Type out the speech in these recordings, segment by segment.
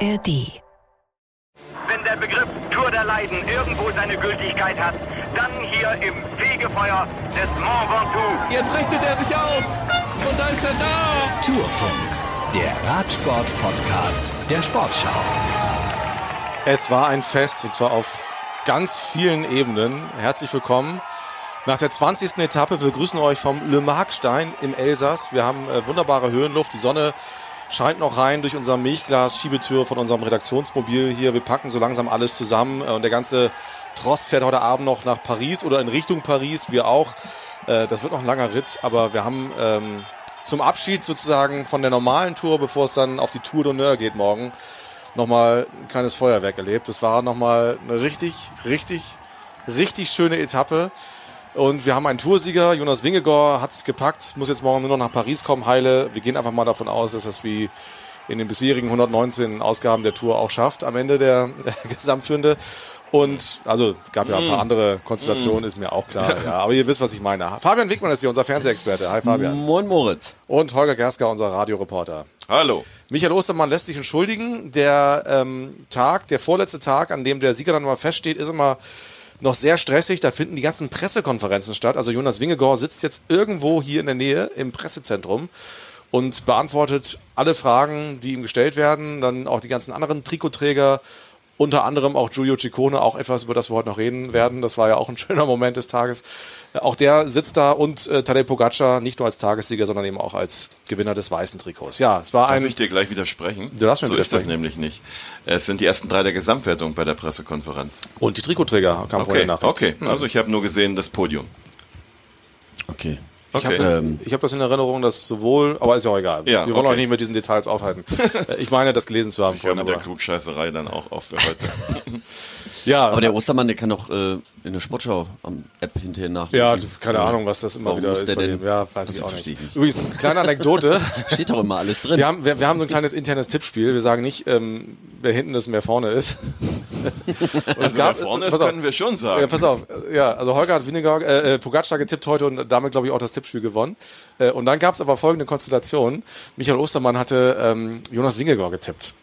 ARD. Wenn der Begriff Tour der Leiden irgendwo seine Gültigkeit hat, dann hier im Fegefeuer des Mont Ventoux. Jetzt richtet er sich auf und da ist er da. Tourfunk, der Radsport-Podcast der Sportschau. Es war ein Fest und zwar auf ganz vielen Ebenen. Herzlich willkommen. Nach der 20. Etappe wir begrüßen euch vom Le Markstein im Elsass. Wir haben äh, wunderbare Höhenluft. Die Sonne scheint noch rein durch unser Milchglas-Schiebetür von unserem Redaktionsmobil hier. Wir packen so langsam alles zusammen äh, und der ganze Trost fährt heute Abend noch nach Paris oder in Richtung Paris. Wir auch. Äh, das wird noch ein langer Ritt, aber wir haben ähm, zum Abschied sozusagen von der normalen Tour, bevor es dann auf die Tour d'honneur geht morgen, nochmal ein kleines Feuerwerk erlebt. Das war nochmal eine richtig, richtig, richtig schöne Etappe. Und wir haben einen Toursieger, Jonas Wingegor hat es gepackt, muss jetzt morgen nur noch nach Paris kommen, heile. Wir gehen einfach mal davon aus, dass das wie in den bisherigen 119 Ausgaben der Tour auch schafft, am Ende der, Gesamtführende. Und also gab ja ein paar andere Konstellationen, ist mir auch klar. Ja, aber ihr wisst, was ich meine. Fabian Wickmann ist hier, unser Fernsehexperte. Hi Fabian. Moin Moritz. Und Holger Gersker, unser Radioreporter. Hallo. Michael Ostermann lässt sich entschuldigen. Der ähm, Tag, der vorletzte Tag, an dem der Sieger dann mal feststeht, ist immer noch sehr stressig. Da finden die ganzen Pressekonferenzen statt. Also Jonas Wingegor sitzt jetzt irgendwo hier in der Nähe im Pressezentrum und beantwortet alle Fragen, die ihm gestellt werden. Dann auch die ganzen anderen Trikotträger. Unter anderem auch Giulio Ciccone, auch etwas, über das wir heute noch reden werden. Das war ja auch ein schöner Moment des Tages. Äh, Auch der sitzt da und äh, Tadej Pogacar nicht nur als Tagessieger, sondern eben auch als Gewinner des weißen Trikots. Ja, es war Darf ein ich dir gleich widersprechen? Du darfst mir so ist das widersprechen. nämlich nicht. Es sind die ersten drei der Gesamtwertung bei der Pressekonferenz. und die Trikotträger kamen vorher Okay, nach. okay. Also ich habe nur gesehen das Podium. Okay. Ich Okay. habe Ähm. ich hab das in Erinnerung, dass sowohl, aber ist ja auch egal. Ja, Wir wollen okay. euch nicht mit diesen Details aufhalten. Äh, ich meine, das gelesen zu haben Ich vorhin. mit der Aber, Klugscheißerei dann auch auf für heute. ja, Aber der Ostermann, der kann doch äh, in der Sportschau am App hinterher nachlesen. ja, keine Ahnung, was das immer Warum wieder ist. der denn-. Ja, weiß Also ich auch nicht. ich nicht. Übrigens, kleine Anekdote. Steht doch immer alles drin. Wir haben, wir, wir haben so ein kleines internes Tippspiel. Wir sagen nicht, ähm, wer hinten ist und wer vorne ist. Und Also wer vorne ist, können wir schon sagen. Ja, pass auf. Ja, also Holger hat Winnegard, äh, äh, Pogacar getippt heute und damit, glaube ich, auch das Tippspiel gewonnen. Äh, und dann gab es aber folgende Konstellation. Michael Ostermann hatte ähm, Jonas Wingegor getippt.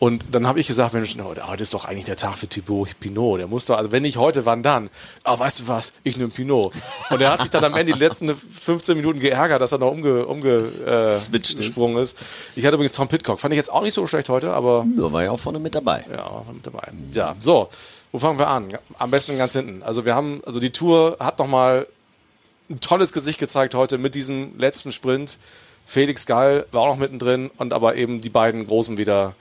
Und dann habe ich gesagt, Mensch, heute, heute ist doch eigentlich der Tag für Thibaut Pinot. Der muss doch, also wenn nicht heute, wann dann? Ah, weißt du was? Ich nehme Pinot. Und er hat sich dann am Ende die letzten 15 Minuten geärgert, dass er noch umge, umge, äh, ist. Ich hatte übrigens Tom Pitcock. Fand ich jetzt auch nicht so schlecht heute, aber Ja, war ja auch vorne mit dabei. ja, war mit dabei. Ja, so, wo fangen wir an? Am besten ganz hinten. Also wir haben, also die Tour hat nochmal ein tolles Gesicht gezeigt heute mit diesem letzten Sprint. Felix Gall war auch noch mittendrin und aber eben die beiden Großen wieder.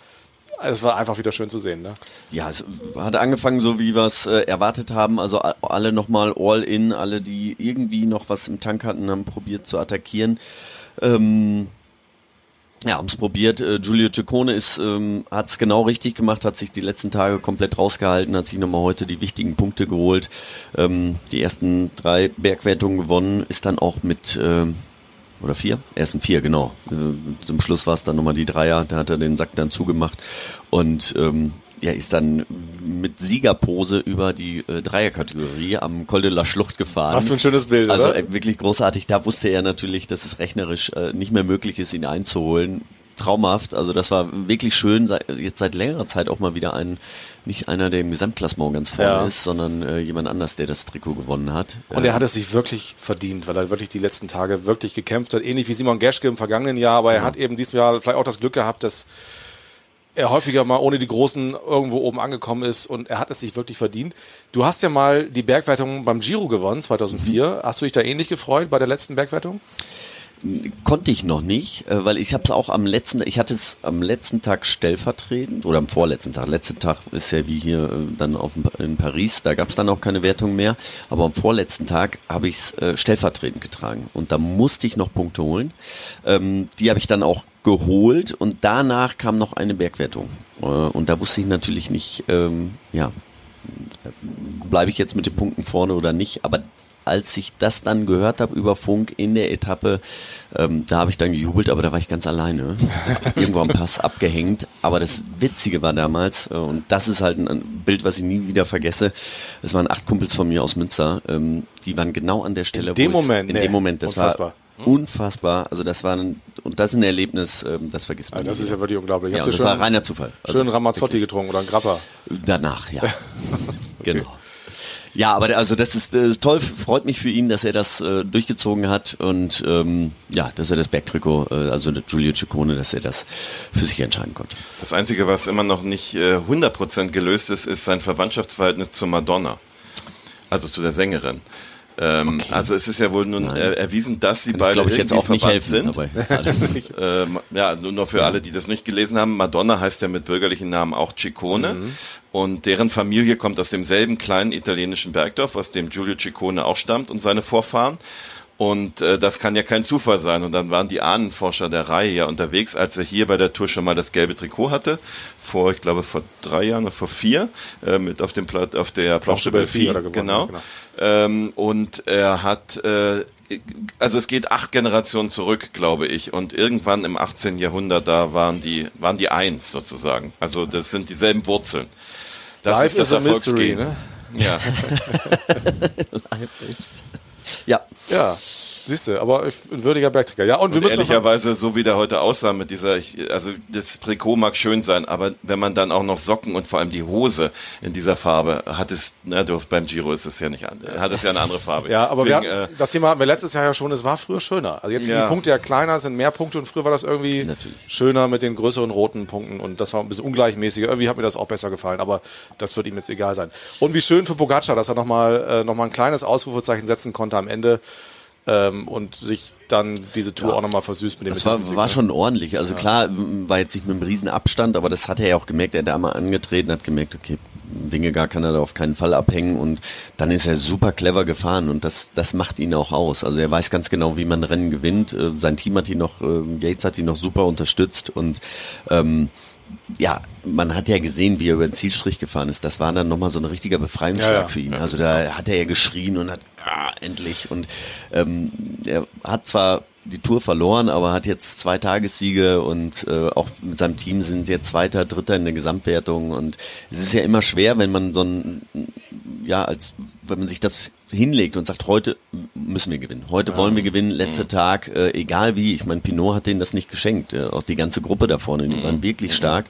Es war einfach wieder schön zu sehen. Ne? Ja, es hat angefangen so, wie wir es äh, erwartet haben. Also alle nochmal all in, alle, die irgendwie noch was im Tank hatten, haben probiert zu attackieren. Ähm, ja, haben es probiert. Äh, Giulio Ciccone ähm, hat es genau richtig gemacht, hat sich die letzten Tage komplett rausgehalten, hat sich nochmal heute die wichtigen Punkte geholt. Ähm, die ersten drei Bergwertungen gewonnen, ist dann auch mit ähm, oder vier? Ersten vier, genau. Äh, zum Schluss war es dann nochmal die Dreier, da hat er den Sack dann zugemacht und ähm, ja, ist dann mit Siegerpose über die äh, Dreierkategorie am Col de la Schlucht gefahren. Was für ein schönes Bild, Also oder? äh, wirklich großartig. Da wusste er natürlich, dass es rechnerisch äh, nicht mehr möglich ist, ihn einzuholen. Traumhaft. Also das war wirklich schön. Jetzt seit längerer Zeit auch mal wieder ein, nicht einer, der im Gesamtklassement ganz vorne Ja. ist, sondern äh, jemand anders, der das Trikot gewonnen hat. Und er hat es sich wirklich verdient, weil er wirklich die letzten Tage wirklich gekämpft hat. Ähnlich wie Simon Geschke im vergangenen Jahr, aber er hat eben diesem Jahr vielleicht auch das Glück gehabt, dass er häufiger mal ohne die Großen irgendwo oben angekommen ist und er hat es sich wirklich verdient. Du hast ja mal die Bergwertung beim Giro gewonnen, 2004. Hast du dich da ähnlich gefreut bei der letzten Bergwertung? Konnte ich noch nicht, äh, weil ich habe es auch am letzten, ich hatte es am letzten Tag stellvertretend oder am vorletzten Tag. Letzter Tag ist ja wie hier äh, dann auf, in Paris, da gab es dann auch keine Wertung mehr. Aber am vorletzten Tag habe ich es äh, stellvertretend getragen und da musste ich noch Punkte holen. Ähm, die habe ich dann auch geholt und danach kam noch eine Bergwertung und da wusste ich natürlich nicht, ähm, ja, bleibe ich jetzt mit den Punkten vorne oder nicht. Aber als ich das dann gehört habe über Funk in der Etappe, ähm, da habe ich dann gejubelt, aber da war ich ganz alleine. Irgendwo am Pass abgehängt. Aber das Witzige war damals, äh, und das ist halt ein, Bild, was ich nie wieder vergesse, es waren acht Kumpels von mir aus Münster, ähm, die waren genau an der Stelle, dem wo es- Moment, in nee, dem Moment, das unfassbar. war Unfassbar. Also das war ein, und das ist ein Erlebnis, ähm, das vergisst man Also das ist ja wirklich unglaublich. Ja, das war reiner Zufall. Also schön Ramazzotti wirklich. getrunken oder ein Grappa? Danach, ja. Genau. Ja, aber also das ist äh, toll, freut mich für ihn, dass er das äh, durchgezogen hat und ähm, ja, dass er das Bergtrikot, äh, also Giulio Ciccone, dass er das für sich entscheiden konnte. Das Einzige, was immer noch nicht äh, 100% gelöst ist, ist sein Verwandtschaftsverhältnis zu Madonna. Also zu der Sängerin. Ähm, Also es ist ja wohl nun äh, erwiesen, dass sie Kann ich beide glaube ich jetzt auch nicht helfen. sind. Ähm, ja, nur noch für alle, die das nicht gelesen haben. Madonna heißt ja mit bürgerlichen Namen auch Ciccone. Und deren Familie kommt aus demselben kleinen italienischen Bergdorf, aus dem Giulio Ciccone auch stammt und seine Vorfahren. Und äh, das kann ja kein Zufall sein. Und dann waren die Ahnenforscher der Reihe ja unterwegs, als er hier bei der Tour schon mal das gelbe Trikot hatte. Vor, ich glaube, vor drei Jahren oder vor vier, äh, mit auf dem Platt, auf der Planche de Belfi Genau. ja, genau. Ähm, und er hat, äh, also es geht acht Generationen zurück, glaube ich. Und irgendwann im 18. Jahrhundert, da waren die, waren die eins sozusagen. Also das sind dieselben Wurzeln. Das Life is a mystery, Erfolgsgehen. ne? Ja. ja, Ja, siehst du, aber ein würdiger Bergträger. Ja, und, wir Und müssen noch- ehrlicherweise, so wie der heute aussah mit dieser, also das Trikot mag schön sein, aber wenn man dann auch noch Socken und vor allem die Hose in dieser Farbe hat es, na du, beim Giro ist es ja nicht, hat es ja eine andere Farbe. Ja, aber wir Deswegen, hatten, das Thema hatten wir letztes Jahr ja schon, es war früher schöner. Also jetzt sind Ja. die Punkte ja kleiner, sind mehr Punkte und früher war das irgendwie Natürlich. schöner mit den größeren roten Punkten und das war ein bisschen ungleichmäßiger. Irgendwie hat mir das auch besser gefallen, aber das wird ihm jetzt egal sein. Und wie schön für Pogacar, dass er nochmal äh, noch mal ein kleines Ausrufezeichen setzen konnte am Ende ähm, und sich dann diese Tour auch nochmal versüßt mit dem Das war, war ne? schon ordentlich. Also klar, m, war jetzt nicht mit einem riesen Abstand, aber das hat er ja auch gemerkt. Er hat da mal angetreten, hat gemerkt, okay, Wingegar kann er da auf keinen Fall abhängen und dann ist er super clever gefahren und das, das macht ihn auch aus. Also er weiß ganz genau, wie man Rennen gewinnt. Äh, Sein Team hat ihn noch, äh, Yates hat ihn noch super unterstützt und ähm, ja, man hat ja gesehen, wie er über den Zielstrich gefahren ist. Das war dann nochmal so ein richtiger Befreiungsschlag Ja, ja. für ihn. Also da hat er ja geschrien und hat, ah, endlich. Und ähm, er hat zwar die Tour verloren, aber hat jetzt zwei Tagessiege und äh, auch mit seinem Team sind jetzt Zweiter, Dritter in der Gesamtwertung. Und es ist ja immer schwer, wenn man so ein, ja, als wenn man sich das hinlegt und sagt, heute müssen wir gewinnen, heute wollen wir gewinnen, letzter Tag, äh, egal wie. Ich meine, Pinot hat denen das nicht geschenkt. Äh, auch die ganze Gruppe da vorne, die waren wirklich stark.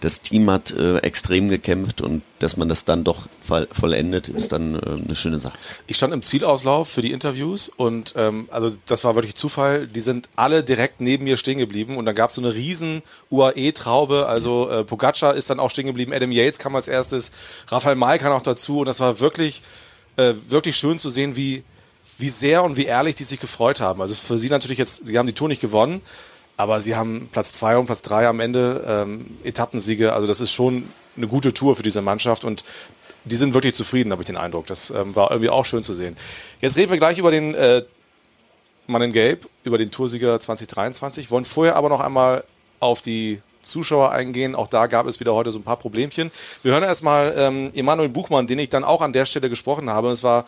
Das Team hat äh, extrem gekämpft und dass man das dann doch voll, vollendet, ist dann äh, eine schöne Sache. Ich stand im Zielauslauf für die Interviews und ähm, also das war wirklich Zufall. Die sind alle direkt neben mir stehen geblieben und dann gab es so eine riesen UAE-Traube. Also äh, Pogacar ist dann auch stehen geblieben, Adam Yates kam als erstes, Rafael May kam auch dazu und das war wirklich äh, wirklich schön zu sehen, wie wie sehr und wie ehrlich die sich gefreut haben. Also für sie natürlich jetzt, sie haben die Tour nicht gewonnen, aber sie haben Platz zwei und Platz drei am Ende, ähm, Etappensiege. Also das ist schon eine gute Tour für diese Mannschaft und die sind wirklich zufrieden, habe ich den Eindruck. Das ähm, war irgendwie auch schön zu sehen. Jetzt reden wir gleich über den äh, Mann in Gelb, über den Toursieger 2023, wollen vorher aber noch einmal auf die Zuschauer eingehen. Auch da gab es wieder heute so ein paar Problemchen. Wir hören erstmal ähm, Emanuel Buchmann, den ich dann auch an der Stelle gesprochen habe. Es war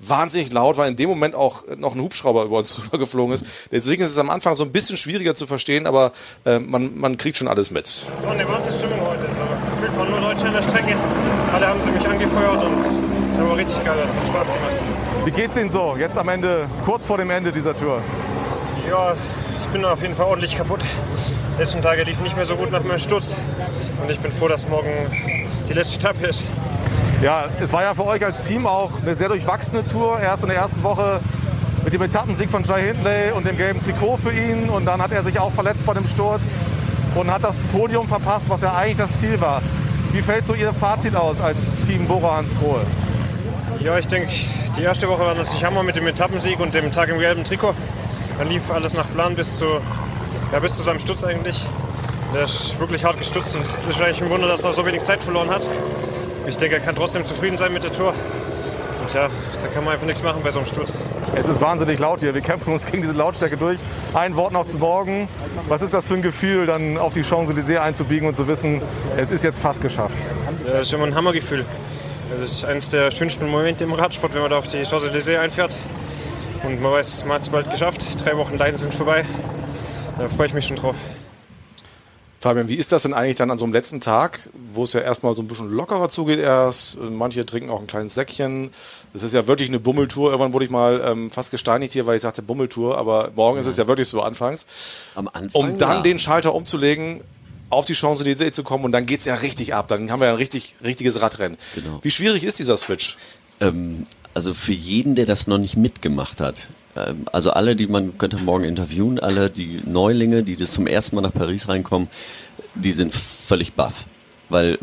wahnsinnig laut, weil in dem Moment auch noch ein Hubschrauber über uns rübergeflogen ist. Deswegen ist es am Anfang so ein bisschen schwieriger zu verstehen, aber äh, man, man kriegt schon alles mit. Es war eine Wartestimmung heute. So. Gefühlt waren nur Deutsche an der Strecke. Alle haben sie mich angefeuert und das war richtig geil. Das hat Spaß gemacht. Wie geht's Ihnen so, jetzt am Ende, kurz vor dem Ende dieser Tour? Ja, ich bin auf jeden Fall ordentlich kaputt. Die letzten Tage liefen nicht mehr so gut nach meinem Sturz. Und ich bin froh, dass morgen die letzte Etappe ist. Ja, es war ja für euch als Team auch eine sehr durchwachsene Tour. Erst in der ersten Woche mit dem Etappensieg von Jai Hindley und dem gelben Trikot für ihn. Und dann hat er sich auch verletzt bei dem Sturz und hat das Podium verpasst, was ja eigentlich das Ziel war. Wie fällt so Ihr Fazit aus als Team Bora Hans Kohl? Ja, ich denke, die erste Woche war natürlich Hammer mit dem Etappensieg und dem Tag im gelben Trikot. Dann lief alles nach Plan bis zu, ja, bis zu seinem Sturz eigentlich. Der ist wirklich hart gestutzt und es ist eigentlich ein Wunder, dass er so wenig Zeit verloren hat. Ich denke, er kann trotzdem zufrieden sein mit der Tour. Und ja, da kann man einfach nichts machen bei so einem Sturz. Es ist wahnsinnig laut hier. Wir kämpfen uns gegen diese Lautstärke durch. Ein Wort noch zu morgen. Was ist das für ein Gefühl, dann auf die Champs-Élysées einzubiegen und zu wissen, es ist jetzt fast geschafft? Ja, Das ist immer ein Hammergefühl. Das ist eines der schönsten Momente im Radsport, wenn man da auf die Champs-Élysées einfährt. Und man weiß, man hat es bald geschafft. Drei Wochen Leiden sind vorbei. Da freue ich mich schon drauf. Fabian, wie ist das denn eigentlich dann an so einem letzten Tag, wo es ja erstmal so ein bisschen lockerer zugeht erst? Manche trinken auch ein kleines Säckchen. Das ist ja wirklich eine Bummeltour. Irgendwann wurde ich mal ähm, fast gesteinigt hier, weil ich sagte Bummeltour, aber morgen ja. ist es ja wirklich so anfangs. Am Anfang, um dann ja. den Schalter umzulegen, auf die Chance die Idee zu kommen und dann geht es ja richtig ab. Dann haben wir ja ein richtig, richtiges Radrennen. Genau. Wie schwierig ist dieser Switch? Ähm, also für jeden, der das noch nicht mitgemacht hat, also alle, die man könnte morgen interviewen, alle die Neulinge, die das zum ersten Mal nach Paris reinkommen, die sind völlig baff. Weil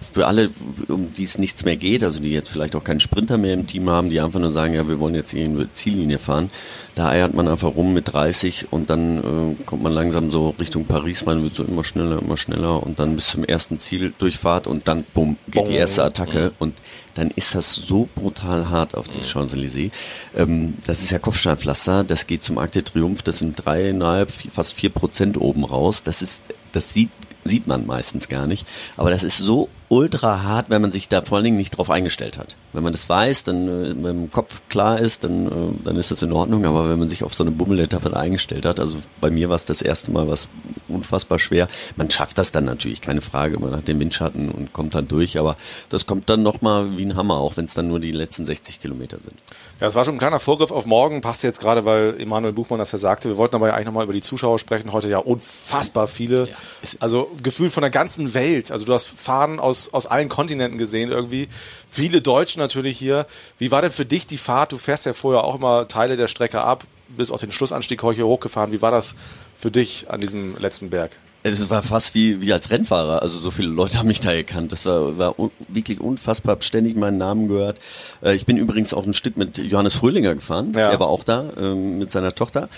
für alle, um die es nichts mehr geht, also die jetzt vielleicht auch keinen Sprinter mehr im Team haben, die einfach nur sagen, ja, wir wollen jetzt hier in Ziellinie fahren, da eiert man einfach rum mit 30 und dann äh, kommt man langsam so Richtung Paris rein, wird so immer schneller, immer schneller und dann bis zum ersten Ziel durchfahrt und dann, bumm, geht die erste Attacke und dann ist das so brutal hart auf die. Champs-Élysées. Ähm, das ist ja Kopfsteinpflaster, das geht zum Arc de Triomphe, das sind dreieinhalb, fast vier Prozent oben raus. Das ist, das sieht sieht man meistens gar nicht. Aber das ist so ultra hart, wenn man sich da vor allen Dingen nicht drauf eingestellt hat. Wenn man das weiß, dann äh, im Kopf klar ist, dann, äh, dann ist das in Ordnung. Aber wenn man sich auf so eine Bummeletappe eingestellt hat, also bei mir war es das erste Mal was unfassbar schwer. Man schafft das dann natürlich, keine Frage. Man hat den Windschatten und kommt dann durch. Aber das kommt dann nochmal wie ein Hammer, auch wenn es dann nur die letzten 60 Kilometer sind. Ja, das war schon ein kleiner Vorgriff auf morgen. Passt jetzt gerade, weil Emanuel Buchmann das ja sagte. Wir wollten aber ja eigentlich nochmal über die Zuschauer sprechen. Heute ja unfassbar viele. Ja. Also gefühlt von der ganzen Welt. Also du hast Fahnen aus aus, allen Kontinenten gesehen irgendwie. Viele Deutsche natürlich hier. Wie war denn für dich die Fahrt? Du fährst ja vorher auch immer Teile der Strecke ab, bis auf den Schlussanstieg heute hochgefahren. Wie war das für dich an diesem letzten Berg? Es war fast wie, wie als Rennfahrer. Also so viele Leute haben mich da gekannt. Das war, war un wirklich unfassbar. Hab ständig meinen Namen gehört. Äh, ich bin übrigens auch ein Stück mit Johannes Fröhlinger gefahren. Ja. Er war auch da ähm, mit seiner Tochter.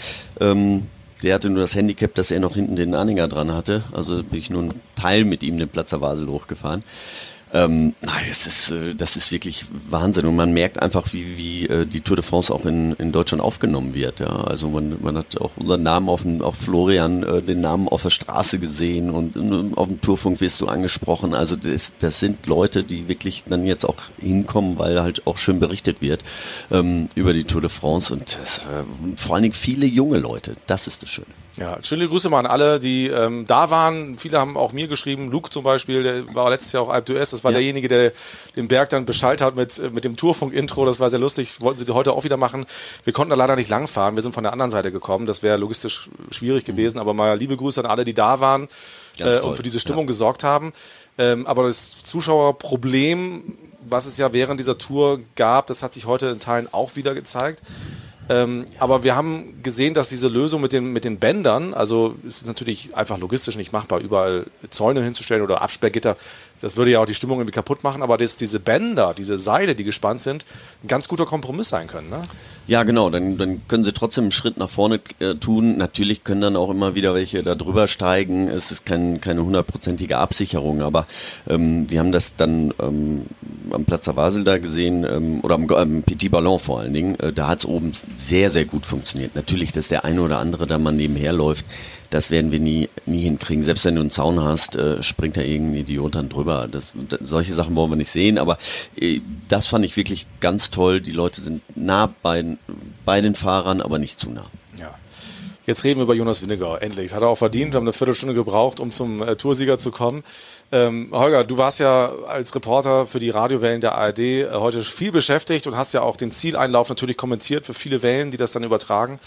Ähm, der hatte nur das Handicap, dass er noch hinten den Anhänger dran hatte. Also bin ich nur einen Teil mit ihm den Platzer Wasel hochgefahren. Ähm, das ist, äh, das ist wirklich Wahnsinn und man merkt einfach, wie, wie äh, die Tour de France auch in, in Deutschland aufgenommen wird. Ja. Also man, man hat auch unseren Namen auf dem, auf Florian, äh, den Namen auf der Straße gesehen und auf dem Tourfunk wirst du angesprochen. Also das, das sind Leute, die wirklich dann jetzt auch hinkommen, weil halt auch schön berichtet wird ähm, über die Tour de France und das, äh, vor allen Dingen viele junge Leute. Das ist das Schöne. Ja, schöne Grüße mal an alle, die ähm, da waren. Viele haben auch mir geschrieben. Luke zum Beispiel, der war letztes Jahr auch Alp d'Huez. Das war ja. derjenige, der den Berg dann beschallt hat mit, mit dem Tourfunk-Intro. Das war sehr lustig. Wollten sie heute auch wieder machen. Wir konnten da leider nicht langfahren. Wir sind von der anderen Seite gekommen. Das wäre logistisch schwierig mhm. gewesen. Aber mal liebe Grüße an alle, die da waren äh, und für diese Stimmung ja. gesorgt haben. Ähm, aber das Zuschauerproblem, was es ja während dieser Tour gab, das hat sich heute in Teilen auch wieder gezeigt. Ähm, aber wir haben gesehen, dass diese Lösung mit den, mit den Bändern, also ist natürlich einfach logistisch nicht machbar, überall Zäune hinzustellen oder Absperrgitter. Das würde ja auch die Stimmung irgendwie kaputt machen, aber dass diese Bänder, diese Seile, die gespannt sind, ein ganz guter Kompromiss sein können. Ne? Ja, genau. Dann, dann können sie trotzdem einen Schritt nach vorne äh, tun. Natürlich können dann auch immer wieder welche da drüber steigen. Es ist kein, keine hundertprozentige Absicherung, aber ähm, wir haben das dann ähm, am Platz der Basel da gesehen ähm, oder am ähm, Petit Ballon vor allen Dingen. Äh, da hat es oben sehr, sehr gut funktioniert. Natürlich, dass der eine oder andere da mal nebenher läuft, das werden wir nie, nie hinkriegen. Selbst wenn du einen Zaun hast, äh, springt da irgendein Idiot dann drüber. Das, das, solche Sachen wollen wir nicht sehen, aber äh, das fand ich wirklich ganz toll. Die Leute sind nah bei, bei den Fahrern, aber nicht zu nah. Ja. Jetzt reden wir über Jonas Winnegar. Endlich. Hat er auch verdient. Wir haben eine Viertelstunde gebraucht, um zum äh, Toursieger zu kommen. Ähm, Holger, du warst ja als Reporter für die Radiowellen der ARD äh, heute viel beschäftigt und hast ja auch den Zieleinlauf natürlich kommentiert für viele Wellen, die das dann übertragen.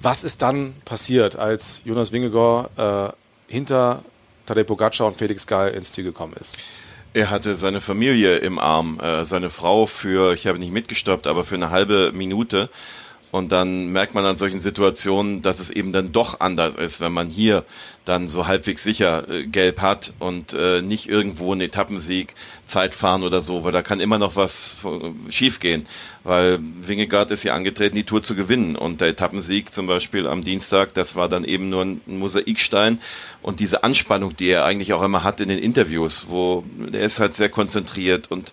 Was ist dann passiert, als Jonas Wingegor äh, hinter Tadej Pogacar und Felix Gall ins Ziel gekommen ist? Er hatte seine Familie im Arm, äh, seine Frau für, ich habe nicht mitgestoppt, aber für eine halbe Minute. Und dann merkt man an solchen Situationen, dass es eben dann doch anders ist, wenn man hier dann so halbwegs sicher äh, gelb hat und äh, nicht irgendwo einen Etappensieg, Zeitfahren oder so, weil da kann immer noch was äh, schiefgehen, weil Wingegaard ist ja angetreten, die Tour zu gewinnen. Und der Etappensieg zum Beispiel am Dienstag, das war dann eben nur ein Mosaikstein. Und diese Anspannung, die er eigentlich auch immer hat in den Interviews, wo er ist halt sehr konzentriert und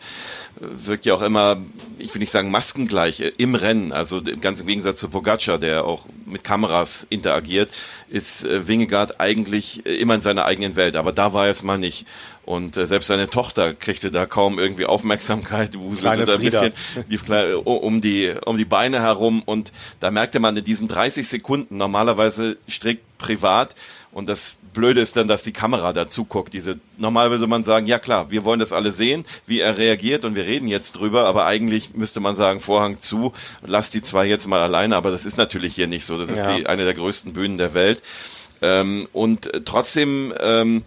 wirkt ja auch immer, ich will nicht sagen maskengleich, äh, im Rennen, also ganz im Gegensatz zu Pogacar, der auch mit Kameras interagiert, ist äh, Wingegaard eigentlich äh, immer in seiner eigenen Welt, aber da war er es mal nicht. Und äh, selbst seine Tochter kriegte da kaum irgendwie Aufmerksamkeit, wuselte da ein bisschen die, um, die, um die Beine herum. Und da merkte man in diesen 30 Sekunden, normalerweise strickt privat. Und das Blöde ist dann, dass die Kamera dazu guckt. Diese, normal würde man sagen, ja klar, wir wollen das alle sehen, wie er reagiert und wir reden jetzt drüber, aber eigentlich müsste man sagen, Vorhang zu, lass die zwei jetzt mal alleine, aber das ist natürlich hier nicht so. Das ist Ja. die, eine der größten Bühnen der Welt. Ähm, und trotzdem, ähm,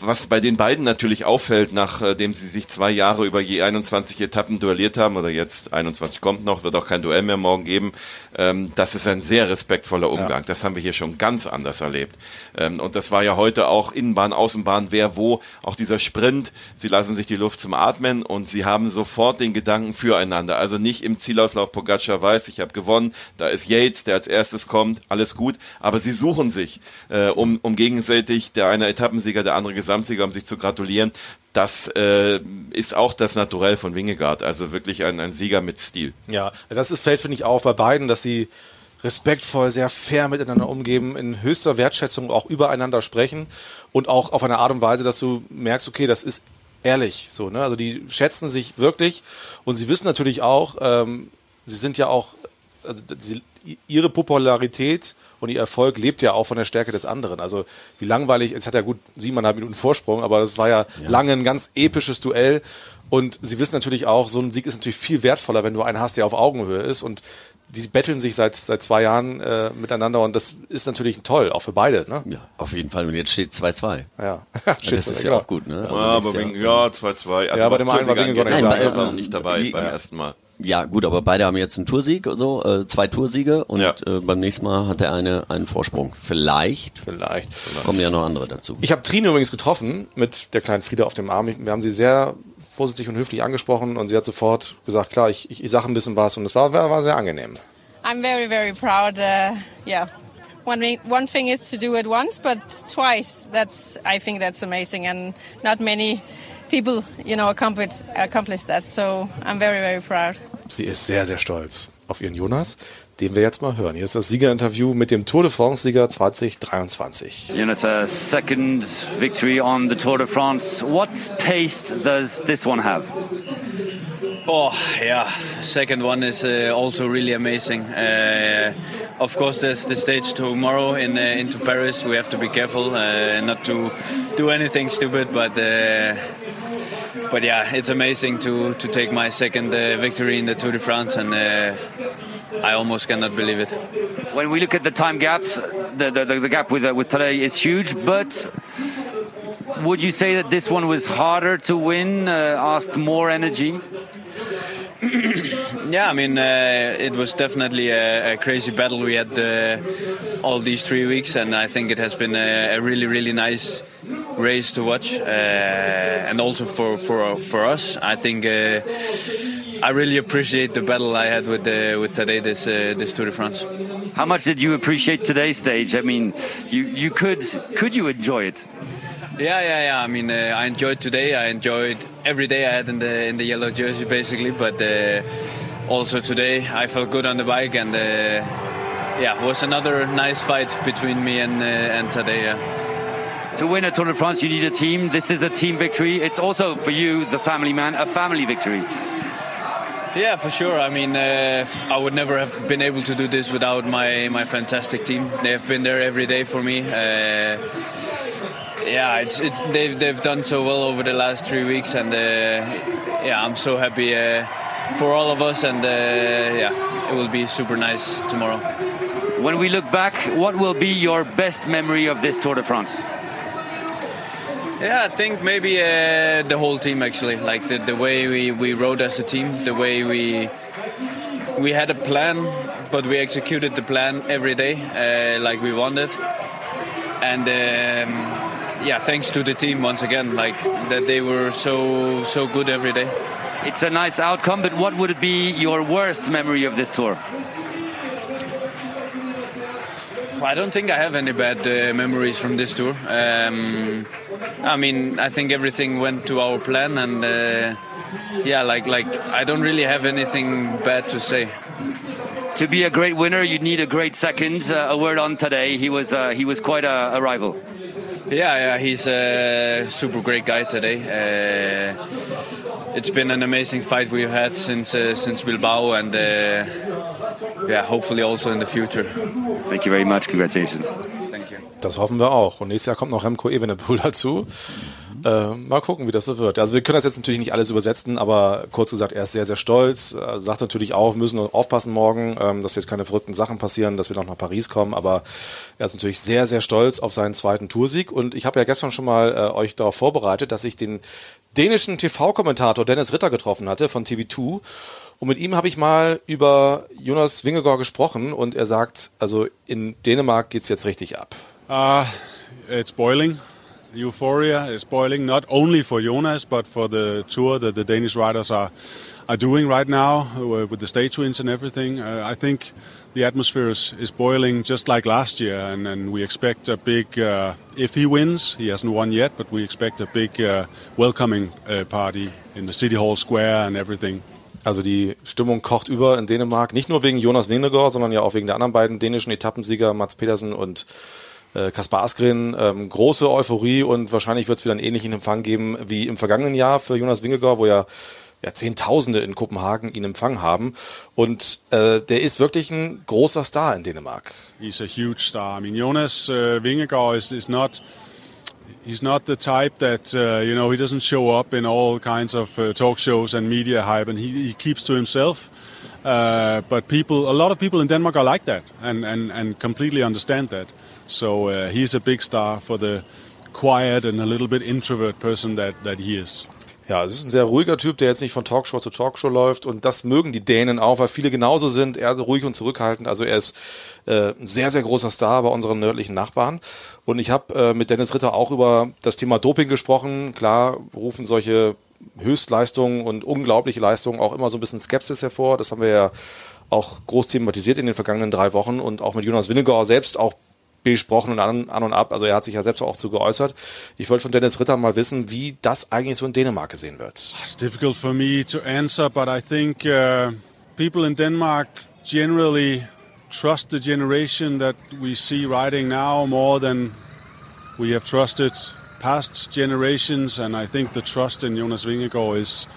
was bei den beiden natürlich auffällt, nachdem sie sich zwei Jahre über je 21 Etappen duelliert haben, oder jetzt 21 kommt noch, wird auch kein Duell mehr morgen geben, ähm, das ist ein sehr respektvoller Umgang. Das haben wir hier schon ganz anders erlebt. Ähm, und das war ja heute auch Innenbahn, Außenbahn, wer wo, auch dieser Sprint, sie lassen sich die Luft zum Atmen und sie haben sofort den Gedanken füreinander. Also nicht im Zielauslauf Pogacar weiß, ich habe gewonnen, da ist Yates, der als erstes kommt, alles gut, aber sie suchen sich, äh, um, um gegenseitig der eine Etappensieger, der andere Gesamtsieger, um sich zu gratulieren. Das äh, ist auch das Naturell von Wingegaard, also wirklich ein, ein Sieger mit Stil. Ja, das ist, fällt, finde ich, auf bei beiden, dass sie respektvoll, sehr fair miteinander umgeben, in höchster Wertschätzung auch übereinander sprechen und auch auf eine Art und Weise, dass du merkst, okay, das ist ehrlich, so, ne? Also die schätzen sich wirklich und sie wissen natürlich auch, ähm, sie sind ja auch, also sie, ihre Popularität und ihr Erfolg lebt ja auch von der Stärke des anderen. Also wie langweilig, es hat ja gut siebeneinhalb Minuten Vorsprung, aber das war ja, lange ein ganz episches Duell. Und sie wissen natürlich auch, so ein Sieg ist natürlich viel wertvoller, wenn du einen hast, der auf Augenhöhe ist. Und die betteln sich seit, seit zwei Jahren äh, miteinander und das ist natürlich toll, auch für beide. Ne? Ja, auf jeden Fall. Und jetzt steht 2-2. Ja, Das ist ja auch gut, ne? Also Ja, aber ja- wegen, ja, 2-2. Also Ja, bei was dem einen war Wingegaard angeht, nicht dabei äh, beim ja. ersten Mal. Ja, gut, aber beide haben jetzt einen Toursieg, so äh, zwei Toursiege und Ja. äh, beim nächsten Mal hat der eine einen Vorsprung. Vielleicht Vielleicht. kommen ja noch andere dazu. Ich habe Trine übrigens getroffen mit der kleinen Frieda auf dem Arm. Wir haben sie sehr vorsichtig und höflich angesprochen und sie hat sofort gesagt, klar, ich, ich, ich sage ein bisschen was und es war, war, war sehr angenehm. I'm very, very proud. Uh, yeah. One, thing- one thing is to do it once, but twice, that's, I think that's amazing. And not many people, you know, accomplish, accomplish that. So I'm very, very proud. Sie ist sehr, sehr stolz auf ihren Jonas, den wir jetzt mal hören. Hier ist das Siegerinterview mit dem Tour de France-Sieger 2023. Jonas, a second victory on the Tour de France. What taste does this one have? Oh yeah, second one is uh, also really amazing. Uh, of course, there's the stage tomorrow in uh, into Paris. We have to be careful uh, not to do anything stupid, but uh, but yeah, it's amazing to to take my second uh, victory in the Tour de France, and uh, I almost cannot believe it. When we look at the time gaps, the, the, the, the gap with, uh, with today is huge, but would you say that this one was harder to win, uh, asked more energy? Yeah, I mean, uh, it was definitely a, a crazy battle we had uh, all these three weeks, and I think it has been a, a really, really nice race to watch, uh, and also for for for us. I think uh, I really appreciate the battle I had with uh, with today this uh, this Tour de France. How much did you appreciate today's stage? I mean, you, you could could you enjoy it? Yeah, yeah, yeah. I mean, uh, I enjoyed today. I enjoyed every day I had in the in the yellow jersey, basically. But uh, also today, I felt good on the bike, and uh, yeah, it was another nice fight between me and uh, and today. To win a Tour de France, you need a team. This is a team victory. It's also for you, the family man, a family victory. Yeah, for sure. I mean, uh, I would never have been able to do this without my my fantastic team. They have been there every day for me. Uh, yeah, it's, it's they've they've done so well over the last three weeks, and uh, yeah, I'm so happy uh, for all of us, and uh, yeah, it will be super nice tomorrow. When we look back, what will be your best memory of this Tour de France? Yeah, I think maybe uh, the whole team actually, like the, the way we, we rode as a team, the way we we had a plan, but we executed the plan every day uh, like we wanted, and um, yeah, thanks to the team once again, like that they were so so good every day. It's a nice outcome, but what would it be your worst memory of this tour? I don't think I have any bad uh, memories from this tour. Um, I mean, I think everything went to our plan, and uh, yeah, like like I don't really have anything bad to say. To be a great winner, you need a great second. Uh, a word on today. He was uh, he was quite a, a rival. Yeah, yeah, he's a super great guy today. Uh, it's been an amazing fight we've had since uh, since Bilbao, and uh, yeah, hopefully also in the future. Thank you very much. Congratulations. Das hoffen wir auch. Und nächstes Jahr kommt noch Remco Evenepoel dazu. Äh, mal gucken, wie das so wird. Also wir können das jetzt natürlich nicht alles übersetzen, aber kurz gesagt, er ist sehr, sehr stolz. Er sagt natürlich auch, müssen aufpassen morgen, ähm, dass jetzt keine verrückten Sachen passieren, dass wir noch nach Paris kommen. Aber er ist natürlich sehr, sehr stolz auf seinen zweiten Toursieg. Und ich habe ja gestern schon mal äh, euch darauf vorbereitet, dass ich den dänischen TV-Kommentator Dennis Ritter getroffen hatte von TV2. Und mit ihm habe ich mal über Jonas Wingegor gesprochen und er sagt, also in Dänemark geht's jetzt richtig ab. Uh, it's boiling. Euphoria is boiling, not only for Jonas, but for the tour that the Danish riders are, are doing right now uh, with the stage wins and everything. Uh, I think the atmosphere is, is boiling just like last year, and, and we expect a big, uh, if he wins, he hasn't won yet, but we expect a big uh, welcoming uh, party in the City Hall Square and everything. Also die Stimmung kocht über in Dänemark, nicht nur wegen Jonas Vingegaard, sondern ja auch wegen der anderen beiden dänischen Etappensieger Mats Pedersen und äh, Kaspar Askren, ähm, große Euphorie und wahrscheinlich wird es wieder einen ähnlichen Empfang geben wie im vergangenen Jahr für Jonas Wingegaard, wo ja ja, Zehntausende in Kopenhagen ihn empfangen haben. Und äh, der ist wirklich ein großer Star in Dänemark. He's a huge star. I mean, Jonas uh, Vingegaard is, is not he's not the type that uh, you know he doesn't show up in all kinds of uh, talk shows and media hype, and he, he keeps to himself. Uh, but people, a lot of people in Denmark are like that, and and and completely understand that. So uh, he's a big star for the quiet and a little bit introvert person that, that he is. Ja, es ist ein sehr ruhiger Typ, der jetzt nicht von Talkshow zu Talkshow läuft und das mögen die Dänen auch, weil viele genauso sind. Er ist ruhig und zurückhaltend. Also er ist äh, ein sehr, sehr großer Star bei unseren nördlichen Nachbarn. Und ich habe äh, mit Dennis Ritter auch über das Thema Doping gesprochen. Klar rufen solche Höchstleistungen und unglaubliche Leistungen auch immer so ein bisschen Skepsis hervor. Das haben wir ja auch groß thematisiert in den vergangenen drei Wochen und auch mit Jonas Winnegauer selbst auch besprochen und an, an und ab. Also er hat sich ja selbst auch zu geäußert. Ich wollte von Dennis Ritter mal wissen, wie das eigentlich so in Dänemark gesehen wird. It's difficult for me to answer, but I think uh, people in Denmark generally trust the generation that we see riding now more than we have trusted past generations, and I think the trust in Jonas Vingegaard is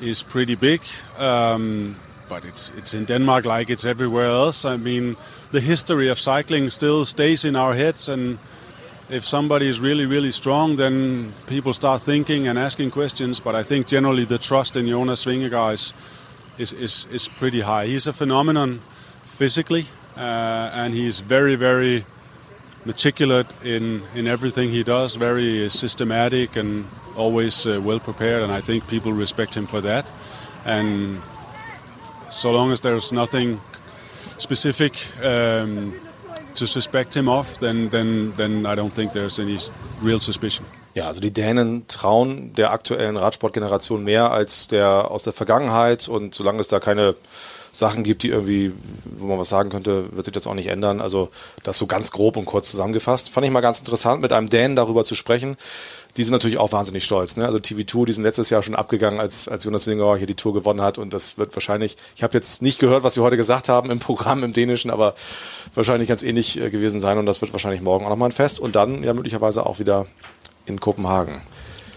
is pretty big. Um, but it's it's in Denmark like it's everywhere else. I mean, the history of cycling still stays in our heads, and if somebody is really really strong, then people start thinking and asking questions. But I think generally the trust in Jonas Vingegaard is is is, is pretty high. He's a phenomenon physically, uh, and he's very very meticulous in in everything he does. Very systematic and always uh, well prepared, and I think people respect him for that. And so long as there's nothing specific um, to suspect him of, then, then, then I don't think there's any real suspicion. Ja, also die Dänen trauen der aktuellen Radsportgeneration mehr als der aus der Vergangenheit und solange es da keine Sachen gibt, die irgendwie, wo man was sagen könnte, wird sich das auch nicht ändern. Also das so ganz grob und kurz zusammengefasst. Fand ich mal ganz interessant, mit einem Dänen darüber zu sprechen. Die sind natürlich auch wahnsinnig stolz. Ne? Also TV2, die sind letztes Jahr schon abgegangen, als, als Jonas Wingauer hier die Tour gewonnen hat. Und das wird wahrscheinlich, ich habe jetzt nicht gehört, was sie heute gesagt haben im Programm im Dänischen, aber wahrscheinlich ganz ähnlich äh, gewesen sein. Und das wird wahrscheinlich morgen auch nochmal ein Fest. Und dann ja möglicherweise auch wieder in Kopenhagen.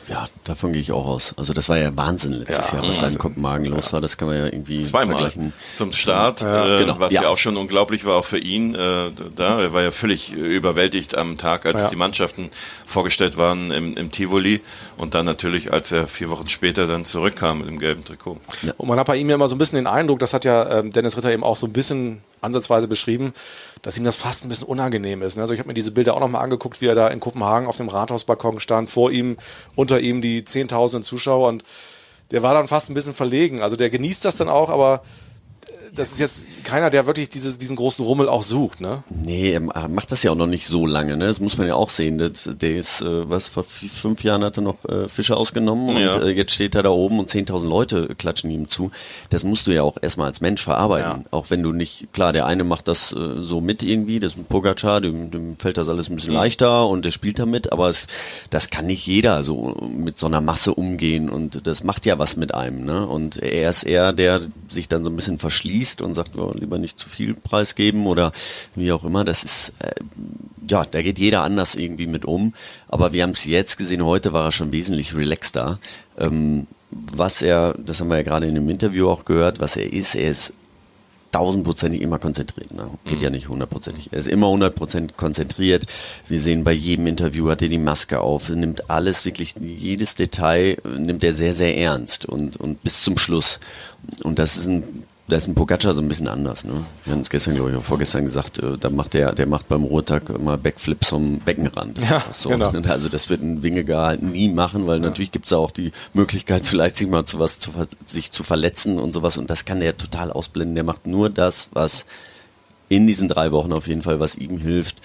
Ja, davon gehe ich auch aus. Also das war ja Wahnsinn letztes Ja, Jahr, was da in. Kopenhagen los war. Das kann man ja irgendwie Zweimal vergleichen. zum Start, Ja, äh, genau. was ja. Ja. auch schon unglaublich war, auch für ihn. Äh, da er war ja völlig überwältigt am Tag, als Ja. die Mannschaften vorgestellt waren im, im Tivoli und dann natürlich, als er vier Wochen später dann zurückkam mit dem gelben Trikot. Und man hat bei ihm ja immer so ein bisschen den Eindruck, das hat ja ähm, Dennis Ritter eben auch so ein bisschen ansatzweise beschrieben, dass ihm das fast ein bisschen unangenehm ist. ne? Also ich habe mir diese Bilder auch nochmal angeguckt, wie er da in Kopenhagen auf dem Rathausbalkon stand, vor ihm, unter ihm die zehntausenden Zuschauer und der war dann fast ein bisschen verlegen. Also der genießt das dann auch, aber das ist jetzt keiner, der wirklich dieses, diesen großen Rummel auch sucht, ne? Nee, er macht das ja auch noch nicht so lange, ne? Das muss man ja auch sehen. Das, der ist, äh, was, vor fünf Jahren hat er noch äh, Fische ausgenommen Ja. und äh, jetzt steht er da oben und 10.000 Leute klatschen ihm zu. Das musst du ja auch erstmal als Mensch verarbeiten. Auch wenn du nicht, klar, der eine macht das äh, so mit irgendwie, das ist ein Pogacar, dem, dem fällt das alles ein bisschen leichter und der spielt damit, aber es, das kann nicht jeder so mit so einer Masse umgehen und das macht ja was mit einem, ne? Und er ist eher der sich dann so ein bisschen verschließt und sagt, oh, lieber nicht zu viel preisgeben oder wie auch immer. Das ist, äh, ja, da geht jeder anders irgendwie mit um. Aber wir haben es jetzt gesehen, heute war er schon wesentlich relaxter. Ähm, was er, das haben wir ja gerade in dem Interview auch gehört, was er ist, er ist tausendprozentig immer konzentriert. Ne? Geht mhm. ja nicht hundertprozentig. Er ist immer hundertprozentig konzentriert. Wir sehen bei jedem Interview hat er die Maske auf, nimmt alles wirklich, jedes Detail nimmt er sehr, sehr ernst und, und bis zum Schluss. Und das ist ein da ist ein Pogacar so ein bisschen anders. Ne? Wir haben es gestern, glaube ich, auch vorgestern gesagt, äh, da macht der, der macht beim Ruhetag immer Backflips vom Beckenrand. Ja, so. genau. Also das wird ein Wingegar halt nie machen, weil ja. natürlich gibt es auch die Möglichkeit, vielleicht sich mal zu was zu, sich zu verletzen und sowas. Und das kann der total ausblenden. Der macht nur das, was in diesen drei Wochen auf jeden Fall, was ihm hilft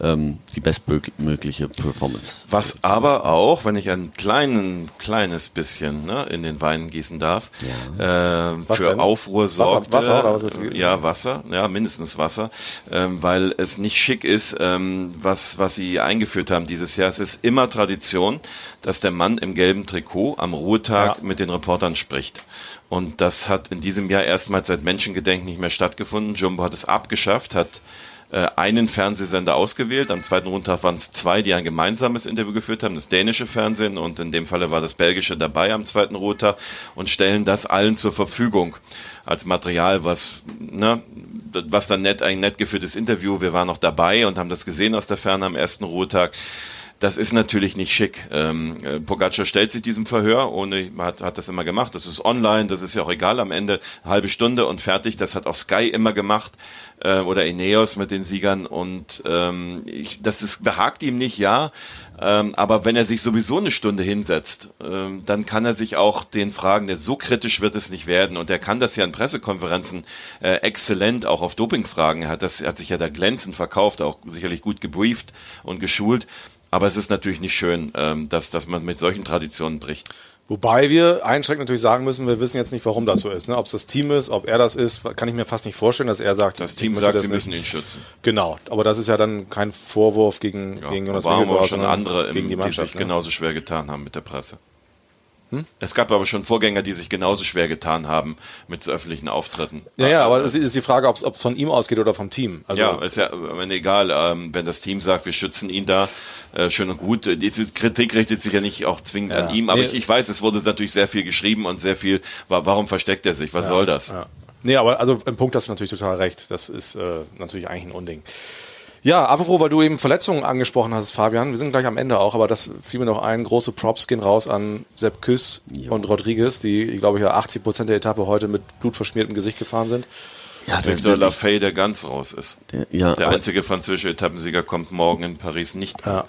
ähm, die bestmögliche Performance. Was aber auch, wenn ich ein kleinen, kleines bisschen ne, in den Wein gießen darf, ja. äh, für denn? Aufruhr sorgt. Wasser, Wasser, oder was ja, Wasser, ja, mindestens Wasser, ähm, weil es nicht schick ist, ähm, was, was sie eingeführt haben dieses Jahr. Es ist immer Tradition, dass der Mann im gelben Trikot am Ruhetag ja. mit den Reportern spricht. Und das hat in diesem Jahr erstmals seit Menschengedenken nicht mehr stattgefunden. Jumbo hat es abgeschafft, hat äh, einen Fernsehsender ausgewählt. Am zweiten Rundtag waren es zwei, die ein gemeinsames Interview geführt haben, das dänische Fernsehen und in dem Falle war das belgische dabei am zweiten Rundtag und stellen das allen zur Verfügung als Material, was, ne, was dann nett, ein nett geführtes Interview. Wir waren noch dabei und haben das gesehen aus der Ferne am ersten Ruhetag. Das ist natürlich nicht schick. Ähm, äh, Pogacar stellt sich diesem Verhör, ohne hat, hat das immer gemacht. Das ist online, das ist ja auch egal. Am Ende halbe Stunde und fertig. Das hat auch Sky immer gemacht äh, oder Ineos mit den Siegern und ähm, ich, das ist, behagt ihm nicht, ja. Ähm, aber wenn er sich sowieso eine Stunde hinsetzt, ähm, dann kann er sich auch den Fragen, der so kritisch wird es nicht werden. Und er kann das ja in Pressekonferenzen äh, exzellent auch auf Dopingfragen. Er hat das, er hat sich ja da glänzend verkauft, auch sicherlich gut gebrieft und geschult. Aber es ist natürlich nicht schön, ähm, dass, dass man mit solchen Traditionen bricht. Wobei wir einschränkend natürlich sagen müssen, wir wissen jetzt nicht, warum das so ist. Ne? Ob es das Team ist, ob er das ist, kann ich mir fast nicht vorstellen, dass er sagt, das Team sagt, das sie müssen ihn schützen. Genau, aber das ist ja dann kein Vorwurf gegen, ja, gegen Jonas Wingegaard, schon andere, gegen die, Mannschaft, die sich ne? genauso schwer getan haben mit der Presse. Hm? Es gab aber schon Vorgänger, die sich genauso schwer getan haben mit so öffentlichen Auftritten. Ja, ja, aber es ist die Frage, ob es von ihm ausgeht oder vom Team. Also ja, ist ja wenn egal, ähm, wenn das Team sagt, wir schützen ihn da, äh, schön und gut. Diese Kritik richtet sich ja nicht auch zwingend ja. an ihm, aber nee. ich, ich, weiß, es wurde natürlich sehr viel geschrieben und sehr viel, warum versteckt er sich, was ja, soll das? Ja. Nee, aber also im Punkt hast du natürlich total recht. Das ist äh, natürlich eigentlich ein Unding. Ja, apropos, weil du eben Verletzungen angesprochen hast, Fabian, wir sind gleich am Ende auch, aber das fiel mir noch ein. Große Props gehen raus an Sepp Küss jo. und Rodriguez, die, glaube ich, ja 80 Prozent der Etappe heute mit blutverschmiertem Gesicht gefahren sind. Ja, Victor Lafay, der ganz raus ist. Der, ja, der einzige französische Etappensieger kommt morgen in Paris nicht. Ja.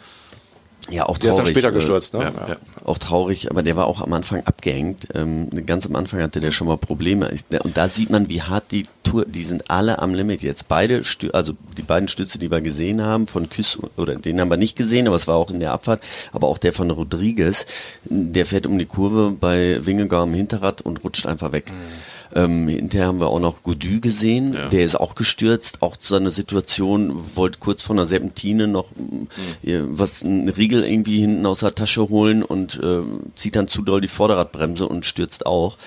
Ja, auch traurig. Der ist dann später gestürzt, ne? Ja, ja. Auch traurig, aber der war auch am Anfang abgehängt. Ähm, ganz am Anfang hatte der schon mal Probleme. Und da sieht man, wie hart die Tour, die sind alle am Limit jetzt. Beide, also die beiden Stütze, die wir gesehen haben, von Küss, oder den haben wir nicht gesehen, aber es war auch in der Abfahrt, aber auch der von Rodriguez, der fährt um die Kurve bei Wingegar am Hinterrad und rutscht einfach weg. Mhm. Ähm, hinterher haben wir auch noch Godu gesehen, ja. der ist auch gestürzt, auch zu seiner Situation, wollte kurz von der Serpentine noch mhm. äh, was, einen Riegel irgendwie hinten aus der Tasche holen und äh, zieht dann zu doll die Vorderradbremse und stürzt auch.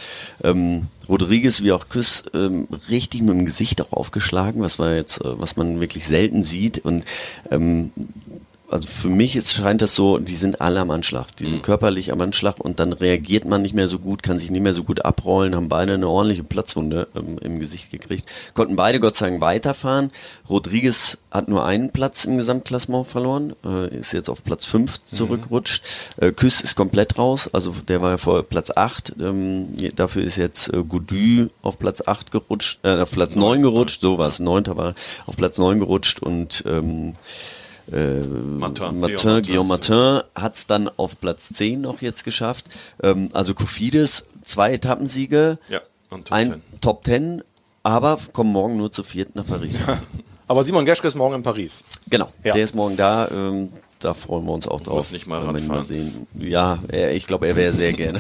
Ähm, Rodriguez wie auch Küss ähm, richtig mit dem Gesicht auch aufgeschlagen, was war jetzt, äh, was man wirklich selten sieht und ähm, also für mich ist, scheint das so, die sind alle am Anschlag. Die sind mhm. körperlich am Anschlag und dann reagiert man nicht mehr so gut, kann sich nicht mehr so gut abrollen, haben beide eine ordentliche Platzwunde ähm, im Gesicht gekriegt. Konnten beide Gott sei Dank weiterfahren. Rodriguez hat nur einen Platz im Gesamtklassement verloren, äh, ist jetzt auf Platz 5 mhm. zurückgerutscht. Mhm. Äh, Küss ist komplett raus, also der war ja vor Platz 8. Ähm, dafür ist jetzt äh, Goudu auf Platz 8 gerutscht, äh, auf Platz 9 gerutscht, so war es, 9. war auf Platz 9 gerutscht und ähm, äh, Martin, Martin, Guillaume Martin hat es dann auf Platz 10 noch jetzt geschafft. Ähm, also Kofidis, zwei Etappensiege, ja, Top ein 10. Top 10, aber kommen morgen nur zu viert nach Paris. aber Simon Geschke ist morgen in Paris. Genau, ja. der ist morgen da. Ähm, da freuen wir uns auch drauf. Muss nicht mal Radfahren. sehen. Ja, er, ich glaube, er wäre sehr gerne.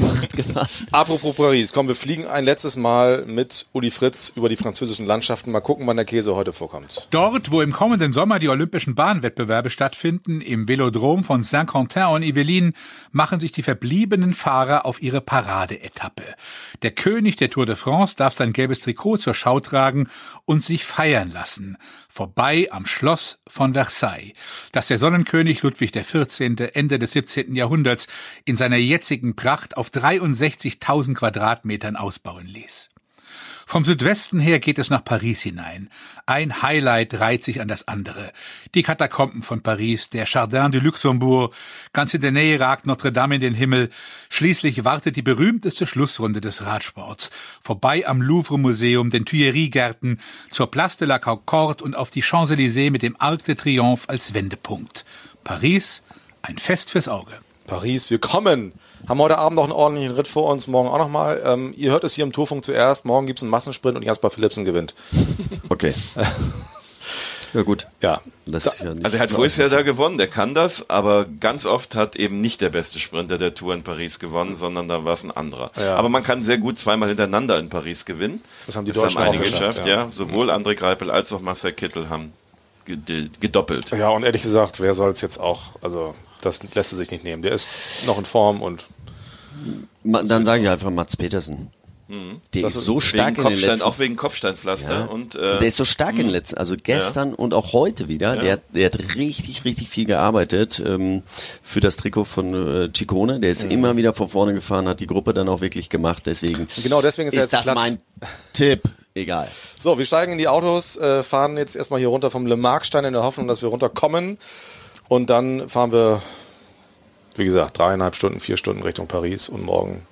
Apropos Paris, komm, wir fliegen ein letztes Mal mit Uli Fritz über die französischen Landschaften. Mal gucken, wann der Käse heute vorkommt. Dort, wo im kommenden Sommer die Olympischen Bahnwettbewerbe stattfinden, im Velodrom von Saint-Quentin und Yvelines, machen sich die verbliebenen Fahrer auf ihre Paradeetappe. Der König der Tour de France darf sein gelbes Trikot zur Schau tragen und sich feiern lassen vorbei am Schloss von Versailles, das der Sonnenkönig Ludwig XIV. Ende des 17. Jahrhunderts in seiner jetzigen Pracht auf 63.000 Quadratmetern ausbauen ließ. Vom Südwesten her geht es nach Paris hinein. Ein Highlight reiht sich an das andere. Die Katakomben von Paris, der Jardin du Luxembourg, ganz in der Nähe ragt Notre Dame in den Himmel. Schließlich wartet die berühmteste Schlussrunde des Radsports. Vorbei am Louvre Museum, den Tuileries-Gärten, zur Place de la Concorde und auf die Champs-Élysées mit dem Arc de Triomphe als Wendepunkt. Paris, ein Fest fürs Auge. Paris, wir kommen. Haben heute Abend noch einen ordentlichen Ritt vor uns, morgen auch nochmal. Ähm, ihr hört es hier im Turfunk zuerst. Morgen gibt es einen Massensprint und Jasper Philipsen gewinnt. Okay. ja gut. Ja. Das ja also er hat vorher da gewonnen, der kann das, aber ganz oft hat eben nicht der beste Sprinter der Tour in Paris gewonnen, sondern da war es ein anderer. Ja. Aber man kann sehr gut zweimal hintereinander in Paris gewinnen. Das haben die das Deutschen haben einige auch geschafft, geschafft, ja. ja. Sowohl André Greipel als auch Marcel Kittel haben gedoppelt. Ja, und ehrlich gesagt, wer soll es jetzt auch, also das lässt er sich nicht nehmen. Der ist noch in Form und dann sage ich einfach Mats Petersen. Der Das ist so stark in den letzten auch wegen Kopfsteinpflaster Ja. und äh, der ist so stark in den letzten, also gestern und auch heute wieder. Ja. Der, hat- der hat richtig, richtig viel gearbeitet ähm, für das Trikot von äh, Ciccone. Der ist Mhm. immer wieder von vorne gefahren, hat die Gruppe dann auch wirklich gemacht. Deswegen Genau, deswegen ist er jetzt das Platz. mein Tipp. Egal. So, wir steigen in die Autos, äh, fahren jetzt erstmal hier runter vom Le Markstein in der Hoffnung, dass wir runterkommen. Und dann fahren wir, wie gesagt, dreieinhalb Stunden, vier Stunden Richtung Paris und morgen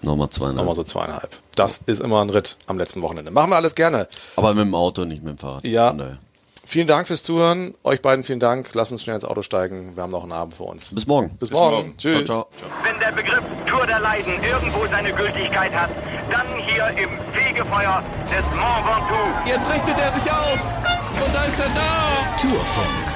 Nochmal zweieinhalb. nochmal so zweieinhalb. Das ist immer ein Ritt am letzten Wochenende. Machen wir alles gerne. Aber mit dem Auto, nicht mit dem Fahrrad. Ja. Daher. Vielen Dank fürs Zuhören. Euch beiden vielen Dank. Lasst uns schnell ins Auto steigen. Wir haben noch einen Abend vor uns. Bis morgen. Bis, morgen. Tschüss. Ciao, Wenn der Begriff Tour der Leiden irgendwo seine Gültigkeit hat, dann hier im Fegefeuer des Mont Ventoux. Jetzt richtet er sich auf und da ist er da. Tourfunk,